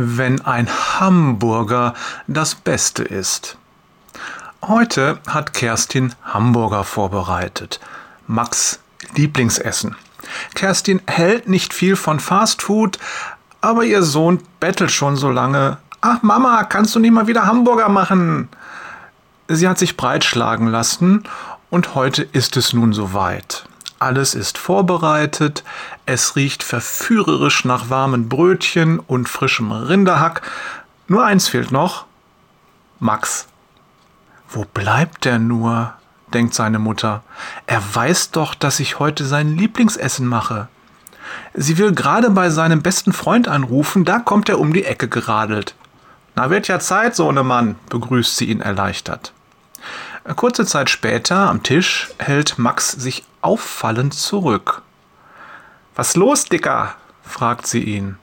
wenn ein Hamburger das Beste ist. Heute hat Kerstin Hamburger vorbereitet. Max Lieblingsessen. Kerstin hält nicht viel von Fastfood, aber ihr Sohn bettelt schon so lange. Ach Mama, kannst du nicht mal wieder Hamburger machen? Sie hat sich breitschlagen lassen und heute ist es nun soweit. Alles ist vorbereitet, es riecht verführerisch nach warmen Brötchen und frischem Rinderhack. Nur eins fehlt noch. Max. Wo bleibt er nur? denkt seine Mutter. Er weiß doch, dass ich heute sein Lieblingsessen mache. Sie will gerade bei seinem besten Freund anrufen, da kommt er um die Ecke geradelt. Na, wird ja Zeit, Sohnemann, begrüßt sie ihn erleichtert. Kurze Zeit später am Tisch hält Max sich auffallend zurück. Was los, Dicker? fragt sie ihn.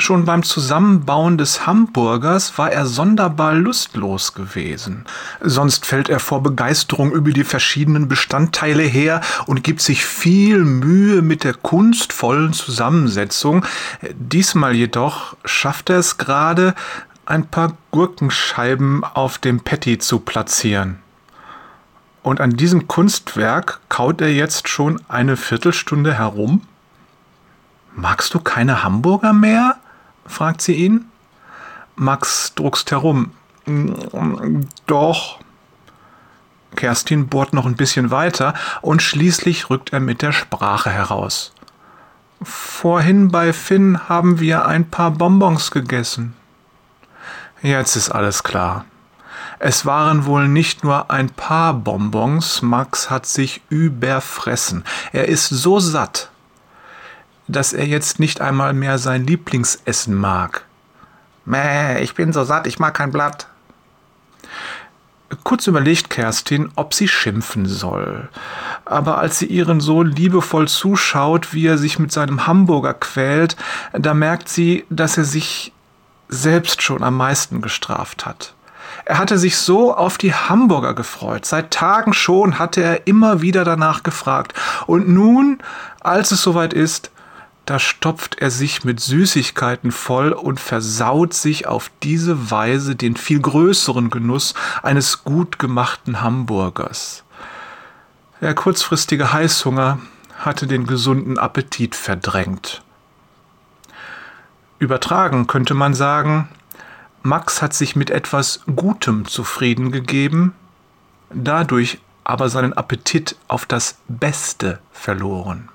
Schon beim Zusammenbauen des Hamburgers war er sonderbar lustlos gewesen. Sonst fällt er vor Begeisterung über die verschiedenen Bestandteile her und gibt sich viel Mühe mit der kunstvollen Zusammensetzung. Diesmal jedoch schafft er es gerade, ein paar Gurkenscheiben auf dem Patty zu platzieren. Und an diesem Kunstwerk kaut er jetzt schon eine Viertelstunde herum? Magst du keine Hamburger mehr? fragt sie ihn. Max druckst herum. Doch. Kerstin bohrt noch ein bisschen weiter und schließlich rückt er mit der Sprache heraus. Vorhin bei Finn haben wir ein paar Bonbons gegessen. Jetzt ist alles klar. Es waren wohl nicht nur ein paar Bonbons, Max hat sich überfressen. Er ist so satt, dass er jetzt nicht einmal mehr sein Lieblingsessen mag. Mäh, ich bin so satt, ich mag kein Blatt. Kurz überlegt Kerstin, ob sie schimpfen soll. Aber als sie ihren Sohn liebevoll zuschaut, wie er sich mit seinem Hamburger quält, da merkt sie, dass er sich selbst schon am meisten gestraft hat. Er hatte sich so auf die Hamburger gefreut. Seit Tagen schon hatte er immer wieder danach gefragt. Und nun, als es soweit ist, da stopft er sich mit Süßigkeiten voll und versaut sich auf diese Weise den viel größeren Genuss eines gut gemachten Hamburgers. Der kurzfristige Heißhunger hatte den gesunden Appetit verdrängt. Übertragen könnte man sagen, Max hat sich mit etwas Gutem zufrieden gegeben, dadurch aber seinen Appetit auf das Beste verloren.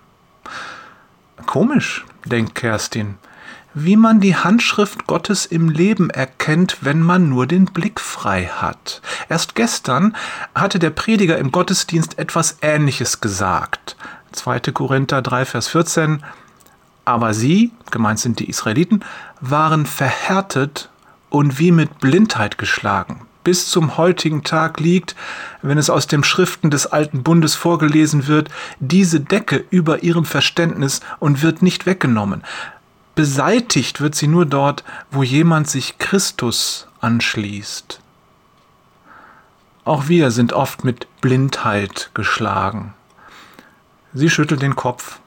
Komisch, denkt Kerstin, wie man die Handschrift Gottes im Leben erkennt, wenn man nur den Blick frei hat. Erst gestern hatte der Prediger im Gottesdienst etwas Ähnliches gesagt. 2. Korinther 3, Vers 14 aber sie, gemeint sind die Israeliten, waren verhärtet und wie mit Blindheit geschlagen. Bis zum heutigen Tag liegt, wenn es aus den Schriften des alten Bundes vorgelesen wird, diese Decke über ihrem Verständnis und wird nicht weggenommen. Beseitigt wird sie nur dort, wo jemand sich Christus anschließt. Auch wir sind oft mit Blindheit geschlagen. Sie schüttelt den Kopf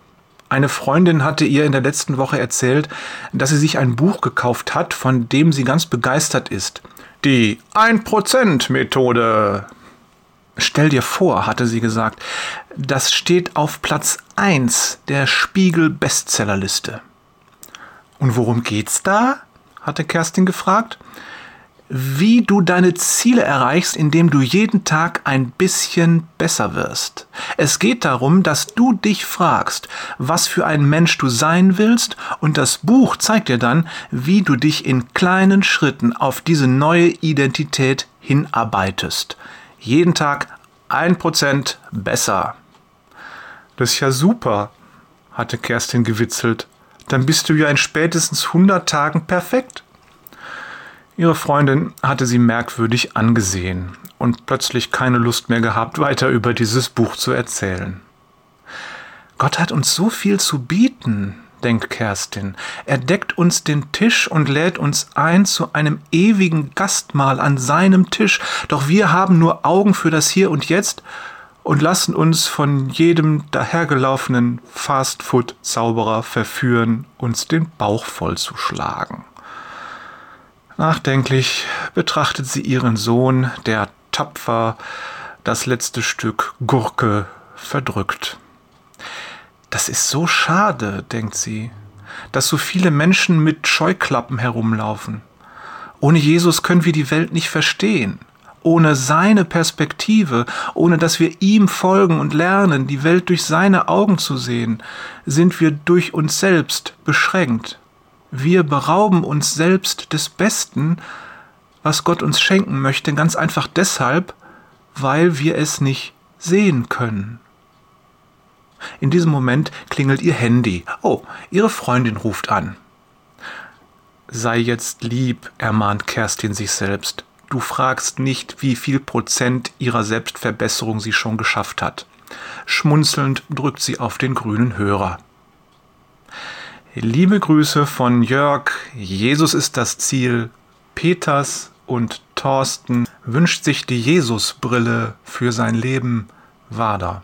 eine Freundin hatte ihr in der letzten Woche erzählt, dass sie sich ein Buch gekauft hat, von dem sie ganz begeistert ist. Die 1%-Methode. Stell dir vor, hatte sie gesagt, das steht auf Platz 1 der Spiegel-Bestsellerliste. Und worum geht's da? hatte Kerstin gefragt wie du deine Ziele erreichst, indem du jeden Tag ein bisschen besser wirst. Es geht darum, dass du dich fragst, was für ein Mensch du sein willst, und das Buch zeigt dir dann, wie du dich in kleinen Schritten auf diese neue Identität hinarbeitest. Jeden Tag ein Prozent besser. Das ist ja super, hatte Kerstin gewitzelt. Dann bist du ja in spätestens 100 Tagen perfekt. Ihre Freundin hatte sie merkwürdig angesehen und plötzlich keine Lust mehr gehabt, weiter über dieses Buch zu erzählen. Gott hat uns so viel zu bieten, denkt Kerstin. Er deckt uns den Tisch und lädt uns ein zu einem ewigen Gastmahl an seinem Tisch, doch wir haben nur Augen für das Hier und Jetzt und lassen uns von jedem dahergelaufenen Fastfood-Zauberer verführen, uns den Bauch voll zu schlagen. Nachdenklich betrachtet sie ihren Sohn, der tapfer das letzte Stück Gurke verdrückt. Das ist so schade, denkt sie, dass so viele Menschen mit Scheuklappen herumlaufen. Ohne Jesus können wir die Welt nicht verstehen. Ohne seine Perspektive, ohne dass wir ihm folgen und lernen, die Welt durch seine Augen zu sehen, sind wir durch uns selbst beschränkt. Wir berauben uns selbst des Besten, was Gott uns schenken möchte, ganz einfach deshalb, weil wir es nicht sehen können. In diesem Moment klingelt ihr Handy. Oh, ihre Freundin ruft an. Sei jetzt lieb, ermahnt Kerstin sich selbst. Du fragst nicht, wie viel Prozent ihrer Selbstverbesserung sie schon geschafft hat. Schmunzelnd drückt sie auf den grünen Hörer. Liebe Grüße von Jörg. Jesus ist das Ziel. Peters und Thorsten wünscht sich die Jesusbrille für sein Leben. Wader.